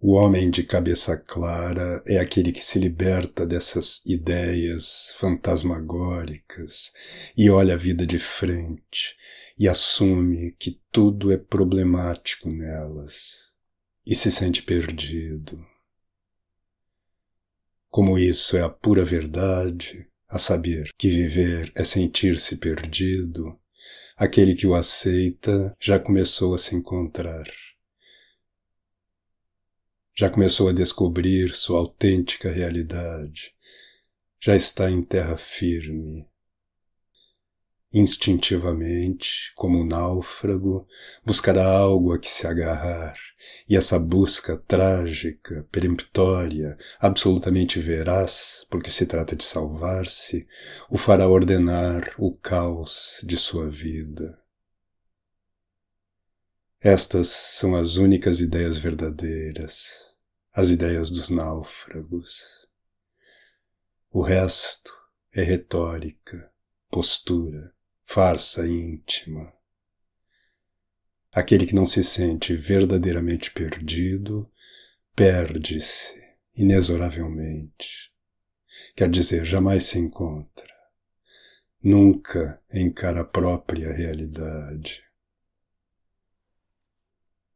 O homem de cabeça clara é aquele que se liberta dessas ideias fantasmagóricas e olha a vida de frente e assume que tudo é problemático nelas e se sente perdido. Como isso é a pura verdade, a saber que viver é sentir-se perdido, aquele que o aceita já começou a se encontrar já começou a descobrir sua autêntica realidade, já está em terra firme. Instintivamente, como um náufrago, buscará algo a que se agarrar, e essa busca trágica, peremptória, absolutamente veraz, porque se trata de salvar-se, o fará ordenar o caos de sua vida. Estas são as únicas ideias verdadeiras, as ideias dos náufragos. O resto é retórica, postura, farsa íntima. Aquele que não se sente verdadeiramente perdido perde-se inexoravelmente. Quer dizer, jamais se encontra. Nunca encara a própria realidade.